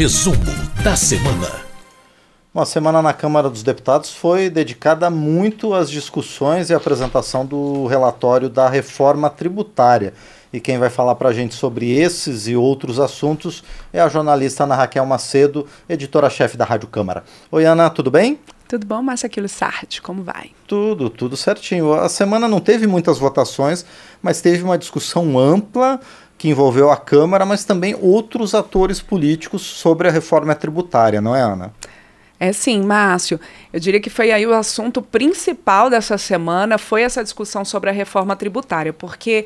Resumo da semana. Uma semana na Câmara dos Deputados foi dedicada muito às discussões e apresentação do relatório da reforma tributária. E quem vai falar para a gente sobre esses e outros assuntos é a jornalista Ana Raquel Macedo, editora-chefe da Rádio Câmara. Oi, Ana, tudo bem? Tudo bom, Márcia Aquilo Sartre? Como vai? Tudo, tudo certinho. A semana não teve muitas votações, mas teve uma discussão ampla que envolveu a Câmara, mas também outros atores políticos sobre a reforma tributária, não é, Ana? É sim, Márcio. Eu diria que foi aí o assunto principal dessa semana, foi essa discussão sobre a reforma tributária, porque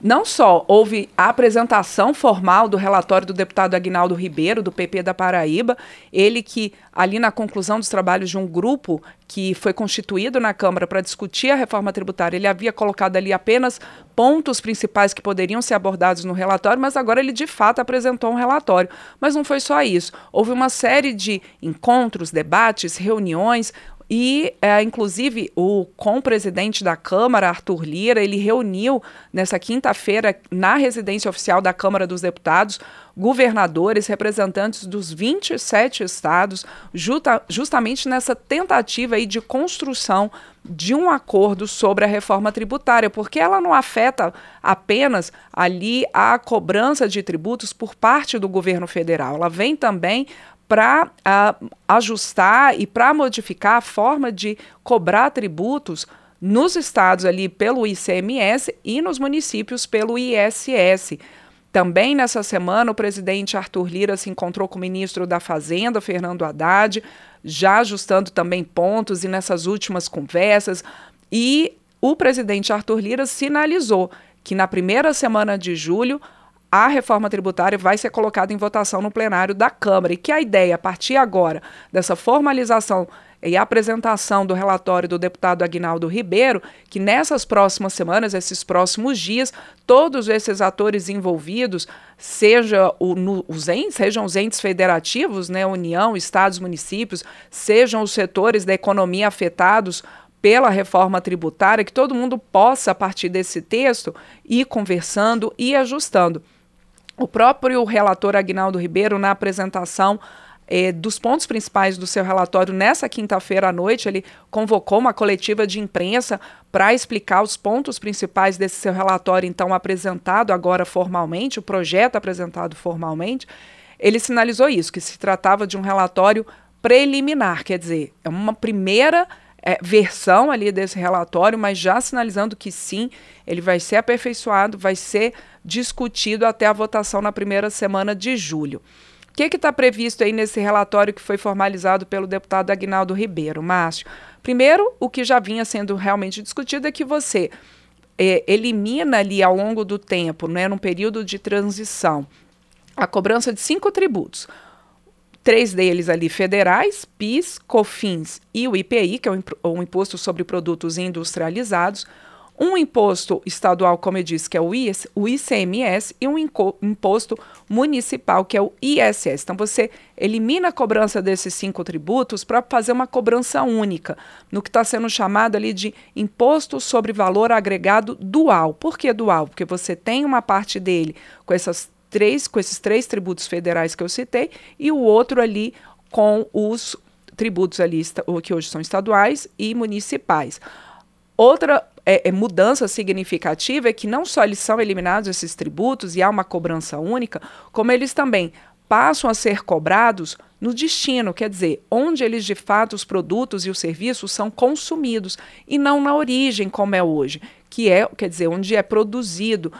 não só houve a apresentação formal do relatório do deputado Agnaldo Ribeiro, do PP da Paraíba, ele que, ali na conclusão dos trabalhos de um grupo que foi constituído na Câmara para discutir a reforma tributária, ele havia colocado ali apenas pontos principais que poderiam ser abordados no relatório, mas agora ele de fato apresentou um relatório. Mas não foi só isso. Houve uma série de encontros, debates, reuniões, e, é, inclusive, o com-presidente da Câmara, Arthur Lira, ele reuniu nessa quinta-feira, na residência oficial da Câmara dos Deputados, governadores, representantes dos 27 estados, justa, justamente nessa tentativa aí de construção de um acordo sobre a reforma tributária, porque ela não afeta apenas ali a cobrança de tributos por parte do governo federal, ela vem também para uh, ajustar e para modificar a forma de cobrar tributos nos estados ali pelo ICMS e nos municípios pelo ISS. Também nessa semana, o presidente Arthur Lira se encontrou com o ministro da Fazenda, Fernando Haddad, já ajustando também pontos e nessas últimas conversas. E o presidente Arthur Lira sinalizou que na primeira semana de julho a reforma tributária vai ser colocada em votação no plenário da Câmara e que a ideia, a partir agora, dessa formalização e apresentação do relatório do deputado Agnaldo Ribeiro, que nessas próximas semanas, esses próximos dias, todos esses atores envolvidos, seja o, no, os entes, sejam os entes federativos, né, União, estados, municípios, sejam os setores da economia afetados pela reforma tributária, que todo mundo possa, a partir desse texto, ir conversando e ajustando. O próprio relator Agnaldo Ribeiro, na apresentação eh, dos pontos principais do seu relatório nessa quinta-feira à noite, ele convocou uma coletiva de imprensa para explicar os pontos principais desse seu relatório, então apresentado agora formalmente, o projeto apresentado formalmente. Ele sinalizou isso, que se tratava de um relatório preliminar, quer dizer, é uma primeira é, versão ali desse relatório, mas já sinalizando que sim, ele vai ser aperfeiçoado, vai ser discutido até a votação na primeira semana de julho. O que está previsto aí nesse relatório que foi formalizado pelo deputado Agnaldo Ribeiro, Márcio? Primeiro, o que já vinha sendo realmente discutido é que você é, elimina ali ao longo do tempo, né, num período de transição, a cobrança de cinco tributos três deles ali federais, PIS, COFINS e o IPI, que é o, Imposto sobre Produtos Industrializados, um imposto estadual, como eu disse, que é o, IS, o ICMS, e um imposto municipal, que é o ISS. Então, você elimina a cobrança desses cinco tributos para fazer uma cobrança única, no que está sendo chamado ali de imposto sobre valor agregado dual. Por que dual? Porque você tem uma parte dele com essas três, com esses três tributos federais que eu citei, e o outro ali com os tributos ali que hoje são estaduais e municipais. Outra é, é, mudança significativa é que não só eles são eliminados esses tributos e há uma cobrança única, como eles também passam a ser cobrados no destino, quer dizer, onde eles de fato os produtos e os serviços são consumidos e não na origem como é hoje, que é, quer dizer, onde é produzido,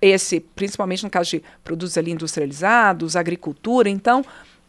esse, principalmente no caso de produtos ali industrializados, agricultura. Então,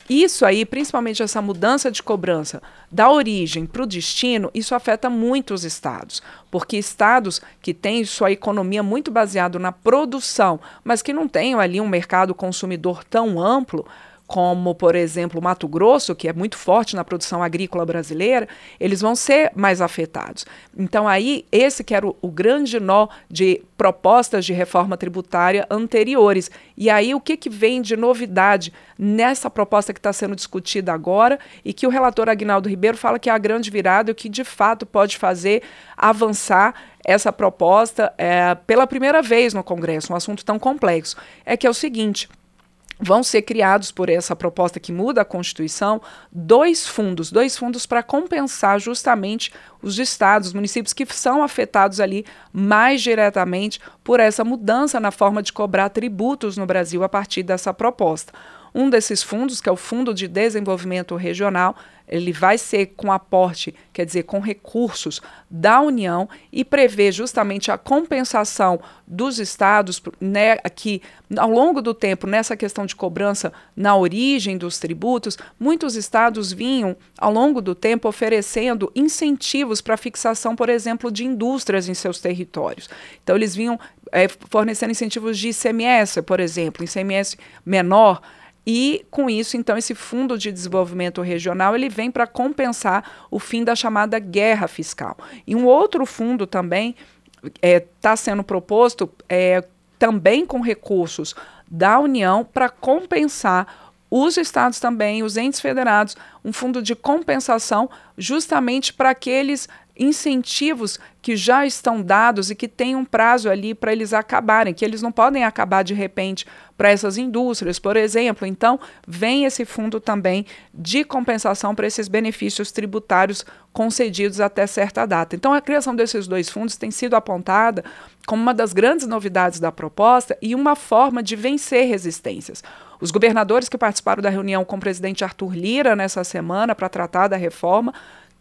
isso aí, principalmente essa mudança de cobrança da origem para o destino, isso afeta muito os estados, porque estados que têm sua economia muito baseada na produção, mas que não têm ali um mercado consumidor tão amplo, como, por exemplo, Mato Grosso, que é muito forte na produção agrícola brasileira, eles vão ser mais afetados. Então, aí, esse que era o, o grande nó de propostas de reforma tributária anteriores. E aí, o que, que vem de novidade nessa proposta que está sendo discutida agora e que o relator Agnaldo Ribeiro fala que é a grande virada o que de fato pode fazer avançar essa proposta é, pela primeira vez no Congresso, um assunto tão complexo. É que é o seguinte vão ser criados por essa proposta que muda a Constituição dois fundos, dois fundos para compensar justamente os estados, os municípios que são afetados ali mais diretamente por essa mudança na forma de cobrar tributos no Brasil a partir dessa proposta. Um desses fundos, que é o Fundo de Desenvolvimento Regional, ele vai ser com aporte, quer dizer, com recursos da União e prevê justamente a compensação dos estados, né, que ao longo do tempo, nessa questão de cobrança na origem dos tributos, muitos estados vinham, ao longo do tempo, oferecendo incentivos para fixação, por exemplo, de indústrias em seus territórios. Então, eles vinham é, fornecendo incentivos de ICMS, por exemplo, ICMS menor e com isso, então, esse Fundo de Desenvolvimento Regional ele vem para compensar o fim da chamada guerra fiscal. E um outro fundo também está é, tá sendo proposto, é, também com recursos da União, para compensar os estados também, os entes federados, um fundo de compensação justamente para aqueles incentivos que já estão dados e que têm um prazo ali para eles acabarem, que eles não podem acabar de repente para essas indústrias, por exemplo. Então, vem esse fundo também de compensação para esses benefícios tributários concedidos até certa data. Então, a criação desses dois fundos tem sido apontada como uma das grandes novidades da proposta e uma forma de vencer resistências. Os governadores que participaram da reunião com o presidente Arthur Lira nessa semana para tratar da reforma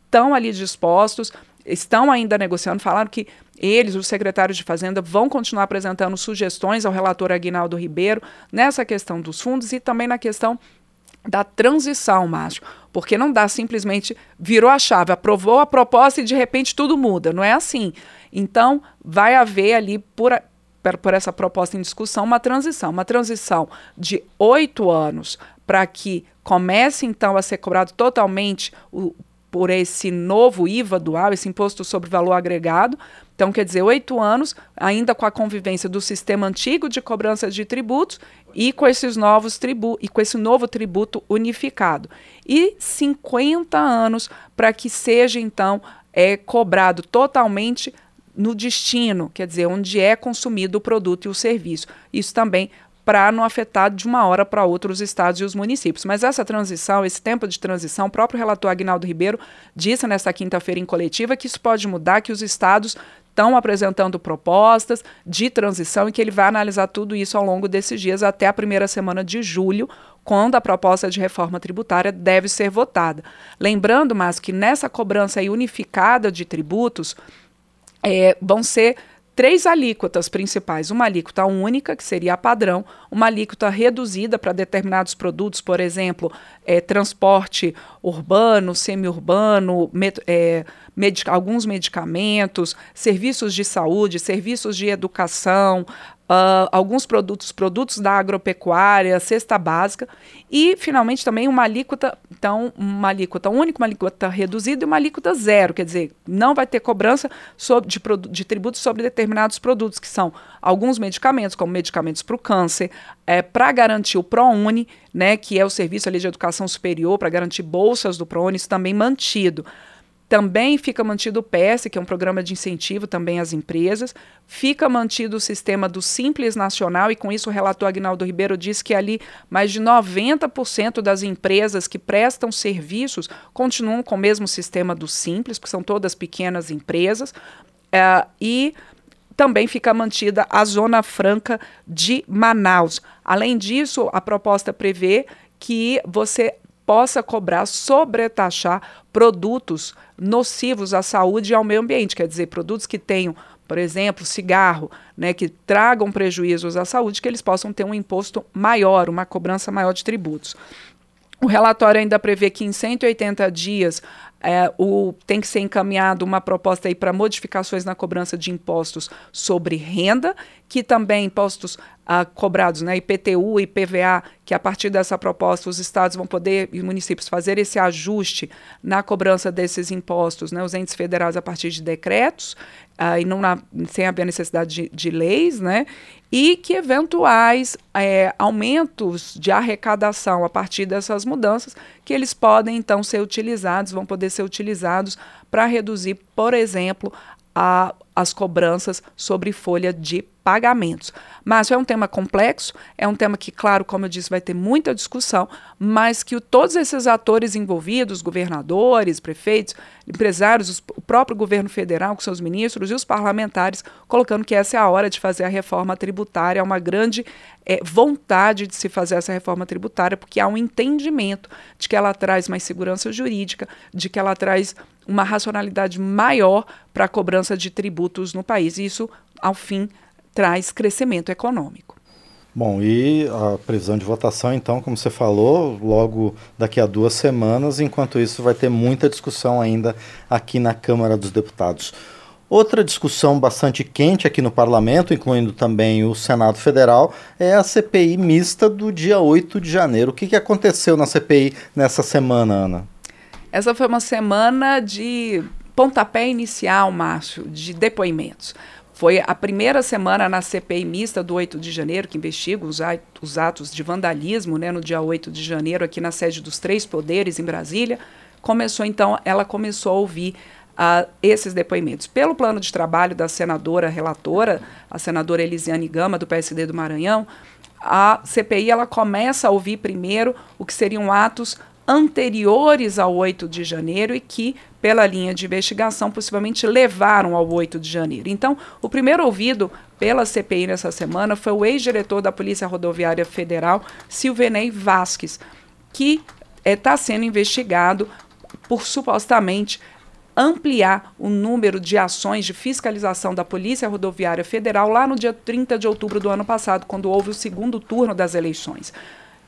estão ali dispostos, estão ainda negociando, falaram que eles, os secretários de Fazenda, vão continuar apresentando sugestões ao relator Aguinaldo Ribeiro nessa questão dos fundos e também na questão da transição, Márcio. Porque não dá simplesmente virou a chave, aprovou a proposta e de repente tudo muda. Não é assim. Então, vai haver ali, por, por essa proposta em discussão, uma transição. Uma transição de oito anos para que comece então a ser cobrado totalmente o por esse novo IVA dual, esse imposto sobre valor agregado. Então, quer dizer, oito anos, ainda com a convivência do sistema antigo de cobrança de tributos e com esses novos tributos e com esse novo tributo unificado. E 50 anos para que seja, então, é, cobrado totalmente no destino, quer dizer, onde é consumido o produto e o serviço. Isso também para não afetar de uma hora para outra os estados e os municípios. Mas essa transição, esse tempo de transição, o próprio relator Agnaldo Ribeiro disse nesta quinta-feira em coletiva que isso pode mudar, que os estados estão apresentando propostas de transição e que ele vai analisar tudo isso ao longo desses dias até a primeira semana de julho, quando a proposta de reforma tributária deve ser votada. Lembrando, mas que nessa cobrança unificada de tributos é, vão ser três alíquotas principais: uma alíquota única, que seria a padrão, uma alíquota reduzida para determinados produtos, por exemplo, é, transporte urbano, semi-urbano, é, medica alguns medicamentos, serviços de saúde, serviços de educação, Uh, alguns produtos, produtos da agropecuária, cesta básica e, finalmente, também uma alíquota, então, uma alíquota única, uma alíquota reduzida e uma alíquota zero, quer dizer, não vai ter cobrança sobre, de, de tributos sobre determinados produtos, que são alguns medicamentos, como medicamentos para o câncer, é, para garantir o ProUni, né, que é o serviço ali de educação superior, para garantir bolsas do ProUni, isso também mantido. Também fica mantido o PS, que é um programa de incentivo também às empresas. Fica mantido o sistema do Simples Nacional, e com isso o relator Agnaldo Ribeiro diz que ali mais de 90% das empresas que prestam serviços continuam com o mesmo sistema do Simples, que são todas pequenas empresas. É, e também fica mantida a Zona Franca de Manaus. Além disso, a proposta prevê que você possa cobrar, sobretaxar produtos nocivos à saúde e ao meio ambiente, quer dizer, produtos que tenham, por exemplo, cigarro, né, que tragam prejuízos à saúde, que eles possam ter um imposto maior, uma cobrança maior de tributos. O relatório ainda prevê que em 180 dias é, o, tem que ser encaminhado uma proposta para modificações na cobrança de impostos sobre renda, que também impostos cobrados, né, IPTU IPVA, que a partir dessa proposta os estados vão poder e municípios fazer esse ajuste na cobrança desses impostos, né, os entes federais a partir de decretos, ah, e não na, sem haver necessidade de, de leis, né, e que eventuais é, aumentos de arrecadação a partir dessas mudanças, que eles podem então ser utilizados, vão poder ser utilizados para reduzir, por exemplo, a, as cobranças sobre folha de pagamentos. Márcio, é um tema complexo, é um tema que, claro, como eu disse, vai ter muita discussão, mas que o, todos esses atores envolvidos, governadores, prefeitos, empresários, os, o próprio governo federal com seus ministros e os parlamentares, colocando que essa é a hora de fazer a reforma tributária, é uma grande é, vontade de se fazer essa reforma tributária, porque há um entendimento de que ela traz mais segurança jurídica, de que ela traz uma racionalidade maior para a cobrança de tributos no país. E isso, ao fim, traz crescimento econômico. Bom, e a previsão de votação, então, como você falou, logo daqui a duas semanas. Enquanto isso, vai ter muita discussão ainda aqui na Câmara dos Deputados. Outra discussão bastante quente aqui no parlamento, incluindo também o Senado Federal, é a CPI mista do dia 8 de janeiro. O que, que aconteceu na CPI nessa semana, Ana? Essa foi uma semana de pontapé inicial, Márcio, de depoimentos. Foi a primeira semana na CPI mista do 8 de janeiro, que investiga os, os atos de vandalismo, né, no dia 8 de janeiro, aqui na sede dos três poderes, em Brasília. Começou, então, ela começou a ouvir uh, esses depoimentos. Pelo plano de trabalho da senadora relatora, a senadora Elisiane Gama, do PSD do Maranhão, a CPI ela começa a ouvir primeiro o que seriam atos anteriores ao 8 de janeiro e que, pela linha de investigação, possivelmente levaram ao 8 de janeiro. Então, o primeiro ouvido pela CPI nessa semana foi o ex-diretor da Polícia Rodoviária Federal, Silvenei Vasques, que está eh, sendo investigado por supostamente ampliar o número de ações de fiscalização da Polícia Rodoviária Federal lá no dia 30 de outubro do ano passado, quando houve o segundo turno das eleições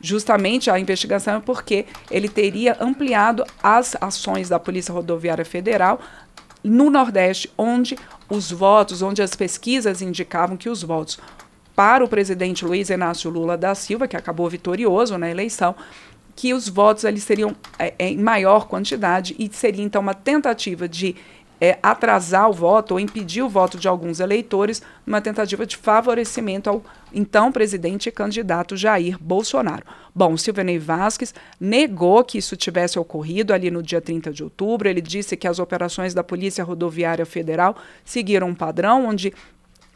justamente a investigação é porque ele teria ampliado as ações da Polícia Rodoviária Federal no Nordeste, onde os votos, onde as pesquisas indicavam que os votos para o presidente Luiz Inácio Lula da Silva, que acabou vitorioso na eleição, que os votos ali seriam é, em maior quantidade e seria então uma tentativa de é, atrasar o voto ou impedir o voto de alguns eleitores numa tentativa de favorecimento ao então presidente e candidato Jair Bolsonaro. Bom, Silvanei Vasques negou que isso tivesse ocorrido ali no dia 30 de outubro. Ele disse que as operações da Polícia Rodoviária Federal seguiram um padrão onde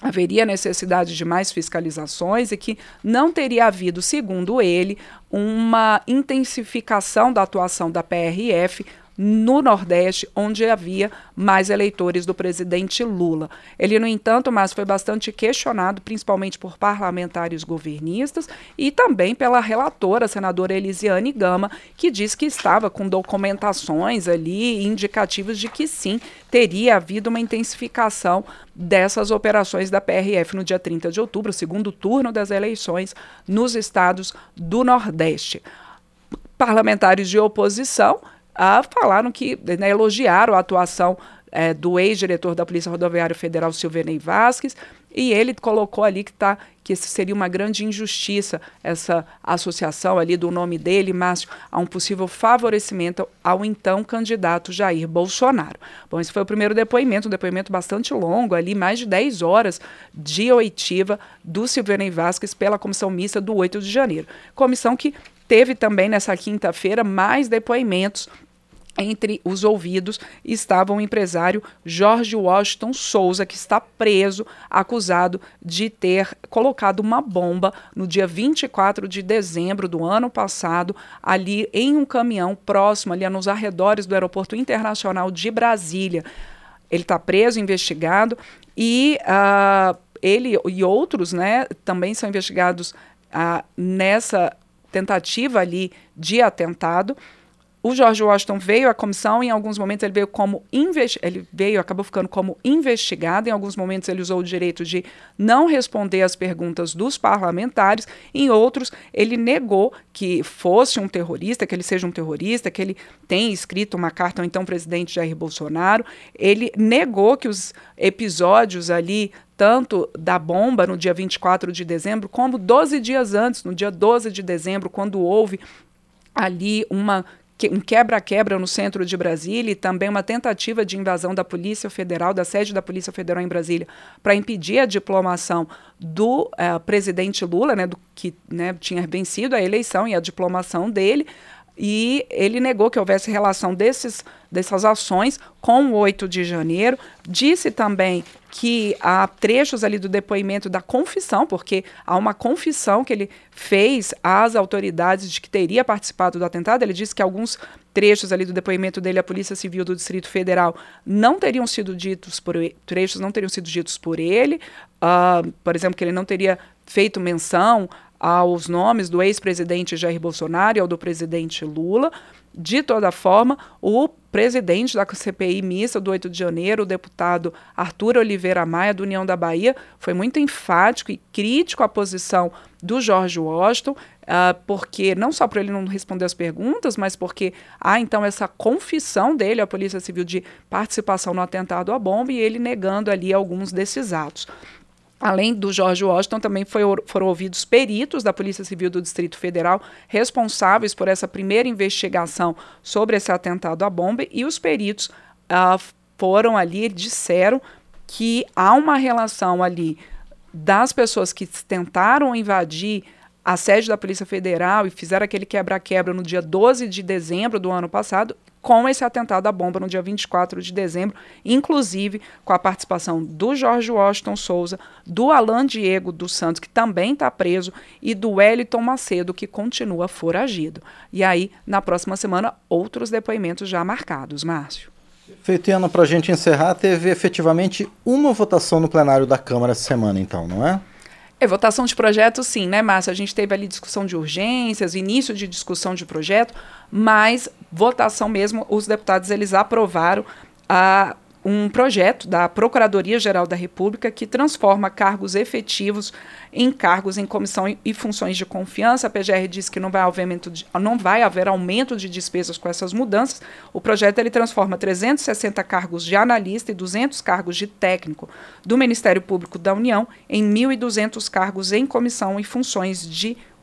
haveria necessidade de mais fiscalizações e que não teria havido, segundo ele, uma intensificação da atuação da PRF no Nordeste, onde havia mais eleitores do presidente Lula. Ele, no entanto, mas foi bastante questionado, principalmente por parlamentares governistas e também pela relatora, senadora Elisiane Gama, que diz que estava com documentações ali indicativas de que sim, teria havido uma intensificação dessas operações da PRF no dia 30 de outubro, segundo turno das eleições nos estados do Nordeste. Parlamentares de oposição falaram que né, elogiaram a atuação é, do ex-diretor da Polícia Rodoviária Federal, Silvenei Vasques, e ele colocou ali que, tá, que seria uma grande injustiça, essa associação ali do nome dele, Márcio, a um possível favorecimento ao então candidato Jair Bolsonaro. Bom, esse foi o primeiro depoimento, um depoimento bastante longo, ali mais de 10 horas de oitiva do Silvenei Vasques pela Comissão Mista do 8 de janeiro. Comissão que teve também nessa quinta-feira mais depoimentos entre os ouvidos estava o empresário Jorge Washington Souza, que está preso, acusado de ter colocado uma bomba no dia 24 de dezembro do ano passado, ali em um caminhão próximo, ali nos arredores do Aeroporto Internacional de Brasília. Ele está preso, investigado, e uh, ele e outros né, também são investigados uh, nessa tentativa ali de atentado. O George Washington veio à comissão, em alguns momentos ele veio como ele veio, acabou ficando como investigado, em alguns momentos ele usou o direito de não responder às perguntas dos parlamentares, em outros ele negou que fosse um terrorista, que ele seja um terrorista, que ele tenha escrito uma carta ao então presidente Jair Bolsonaro. Ele negou que os episódios ali tanto da bomba no dia 24 de dezembro, como 12 dias antes, no dia 12 de dezembro, quando houve ali uma um quebra-quebra no centro de Brasília e também uma tentativa de invasão da Polícia Federal, da sede da Polícia Federal em Brasília, para impedir a diplomação do uh, presidente Lula, né, do, que né, tinha vencido a eleição e a diplomação dele. E ele negou que houvesse relação desses, dessas ações com o 8 de janeiro. Disse também que há trechos ali do depoimento da confissão, porque há uma confissão que ele fez às autoridades de que teria participado do atentado. Ele disse que alguns trechos ali do depoimento dele à Polícia Civil do Distrito Federal não teriam sido ditos por trechos não teriam sido ditos por ele, uh, por exemplo, que ele não teria feito menção aos nomes do ex-presidente Jair Bolsonaro e ao do presidente Lula. De toda forma, o presidente da CPI mista do 8 de janeiro, o deputado Arthur Oliveira Maia, do União da Bahia, foi muito enfático e crítico à posição do George Washington, uh, porque não só por ele não responder as perguntas, mas porque há então essa confissão dele à Polícia Civil de participação no atentado à bomba e ele negando ali alguns desses atos. Além do George Washington, também foi, foram ouvidos peritos da Polícia Civil do Distrito Federal responsáveis por essa primeira investigação sobre esse atentado à bomba, e os peritos uh, foram ali, disseram que há uma relação ali das pessoas que tentaram invadir a sede da Polícia Federal e fizeram aquele quebra-quebra no dia 12 de dezembro do ano passado com esse atentado à bomba no dia 24 de dezembro, inclusive com a participação do Jorge Washington Souza, do Alan Diego dos Santos, que também está preso, e do Wellington Macedo, que continua foragido. E aí, na próxima semana, outros depoimentos já marcados, Márcio. Feito, Ana, para a gente encerrar, teve efetivamente uma votação no plenário da Câmara essa semana, então, não é? É, votação de projeto, sim, né, Márcia? A gente teve ali discussão de urgências, início de discussão de projeto, mas votação mesmo, os deputados eles aprovaram a um projeto da Procuradoria-Geral da República que transforma cargos efetivos em cargos em comissão e funções de confiança. A PGR diz que não vai, haver aumento de, não vai haver aumento de despesas com essas mudanças. O projeto ele transforma 360 cargos de analista e 200 cargos de técnico do Ministério Público da União em 1.200 cargos em comissão e funções de confiança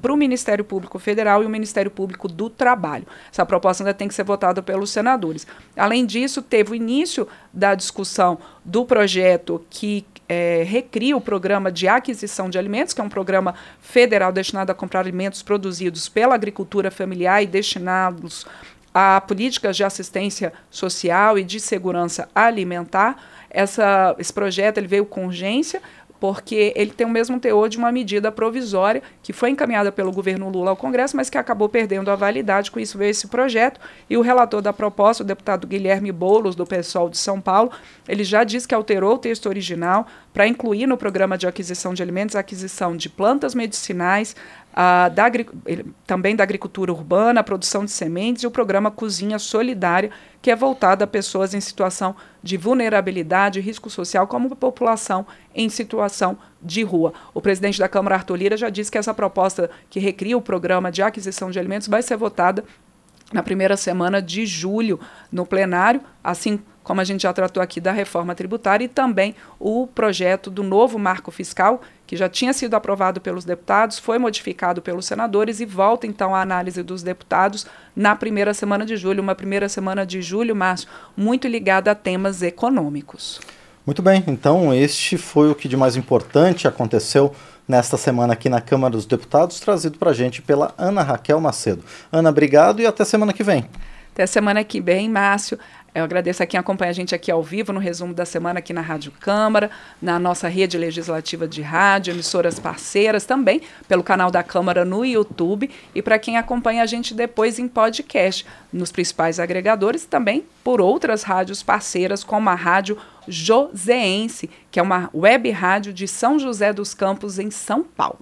para o Ministério Público Federal e o Ministério Público do Trabalho. Essa proposta ainda tem que ser votada pelos senadores. Além disso, teve o início da discussão do projeto que é, recria o programa de aquisição de alimentos, que é um programa federal destinado a comprar alimentos produzidos pela agricultura familiar e destinados a políticas de assistência social e de segurança alimentar. Essa, esse projeto ele veio com urgência, porque ele tem o mesmo teor de uma medida provisória que foi encaminhada pelo governo Lula ao Congresso, mas que acabou perdendo a validade. Com isso veio esse projeto e o relator da proposta, o deputado Guilherme Boulos, do PSOL de São Paulo, ele já disse que alterou o texto original para incluir no programa de aquisição de alimentos a aquisição de plantas medicinais, a, da, também da agricultura urbana, a produção de sementes e o programa Cozinha Solidária, que é voltado a pessoas em situação de vulnerabilidade e risco social, como a população em situação de rua. O presidente da Câmara, Arthur Lira, já disse que essa proposta que recria o programa de aquisição de alimentos vai ser votada na primeira semana de julho no plenário, assim como a gente já tratou aqui da reforma tributária e também o projeto do novo marco fiscal, que já tinha sido aprovado pelos deputados, foi modificado pelos senadores e volta então à análise dos deputados na primeira semana de julho, uma primeira semana de julho, março, muito ligada a temas econômicos. Muito bem, então este foi o que de mais importante aconteceu nesta semana aqui na Câmara dos Deputados, trazido para a gente pela Ana Raquel Macedo. Ana, obrigado e até semana que vem. Até semana que vem, Márcio. Eu agradeço a quem acompanha a gente aqui ao vivo no resumo da semana aqui na Rádio Câmara, na nossa rede legislativa de rádio, emissoras parceiras também, pelo canal da Câmara no YouTube e para quem acompanha a gente depois em podcast, nos principais agregadores também por outras rádios parceiras, como a Rádio Joseense, que é uma web rádio de São José dos Campos, em São Paulo.